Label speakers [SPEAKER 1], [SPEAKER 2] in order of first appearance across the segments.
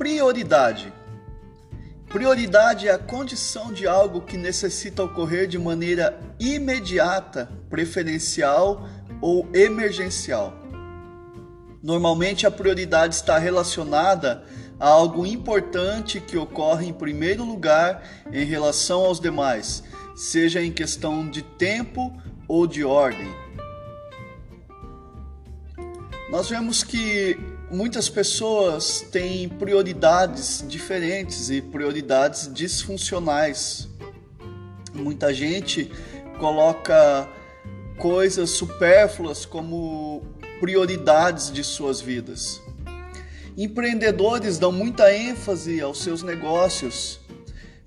[SPEAKER 1] Prioridade. Prioridade é a condição de algo que necessita ocorrer de maneira imediata, preferencial ou emergencial. Normalmente a prioridade está relacionada a algo importante que ocorre em primeiro lugar em relação aos demais, seja em questão de tempo ou de ordem. Nós vemos que muitas pessoas têm prioridades diferentes e prioridades disfuncionais. Muita gente coloca coisas supérfluas como prioridades de suas vidas. Empreendedores dão muita ênfase aos seus negócios,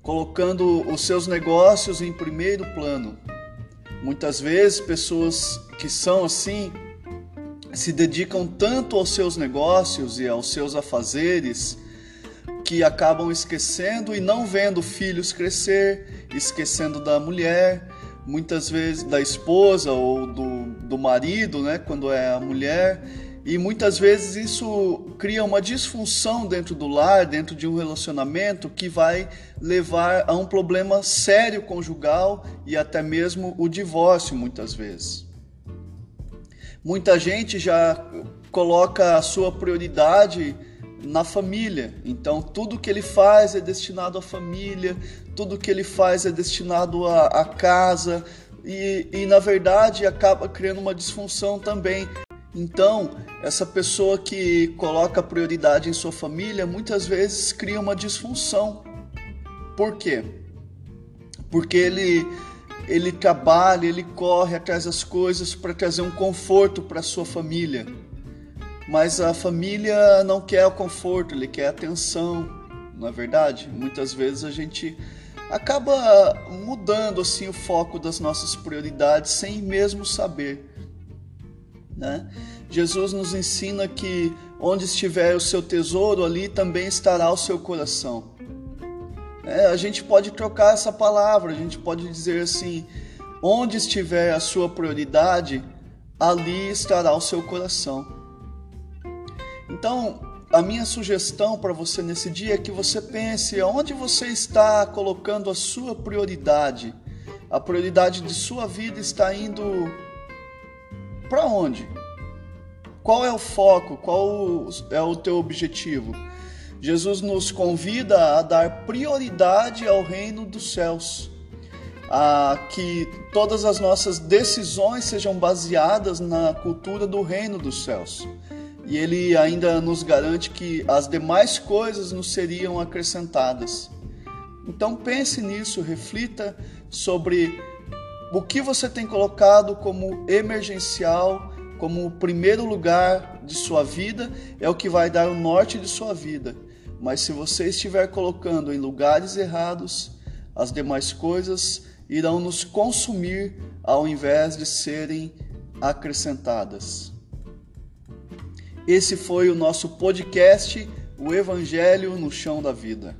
[SPEAKER 1] colocando os seus negócios em primeiro plano. Muitas vezes, pessoas que são assim se dedicam tanto aos seus negócios e aos seus afazeres que acabam esquecendo e não vendo filhos crescer, esquecendo da mulher, muitas vezes da esposa ou do, do marido, né, quando é a mulher, e muitas vezes isso cria uma disfunção dentro do lar, dentro de um relacionamento que vai levar a um problema sério conjugal e até mesmo o divórcio, muitas vezes. Muita gente já coloca a sua prioridade na família. Então, tudo que ele faz é destinado à família, tudo que ele faz é destinado à, à casa, e, e na verdade acaba criando uma disfunção também. Então, essa pessoa que coloca prioridade em sua família muitas vezes cria uma disfunção. Por quê? Porque ele ele trabalha, ele corre atrás das coisas para trazer um conforto para sua família. Mas a família não quer o conforto, ele quer atenção, não é verdade? Muitas vezes a gente acaba mudando assim o foco das nossas prioridades sem mesmo saber. Né? Jesus nos ensina que onde estiver o seu tesouro, ali também estará o seu coração. É, a gente pode trocar essa palavra, a gente pode dizer assim: onde estiver a sua prioridade, ali estará o seu coração. Então, a minha sugestão para você nesse dia é que você pense onde você está colocando a sua prioridade. A prioridade de sua vida está indo para onde? Qual é o foco? Qual é o teu objetivo? Jesus nos convida a dar prioridade ao reino dos céus, a que todas as nossas decisões sejam baseadas na cultura do reino dos céus. E ele ainda nos garante que as demais coisas nos seriam acrescentadas. Então pense nisso, reflita sobre o que você tem colocado como emergencial, como primeiro lugar de sua vida, é o que vai dar o norte de sua vida. Mas se você estiver colocando em lugares errados, as demais coisas irão nos consumir ao invés de serem acrescentadas. Esse foi o nosso podcast, O Evangelho no Chão da Vida.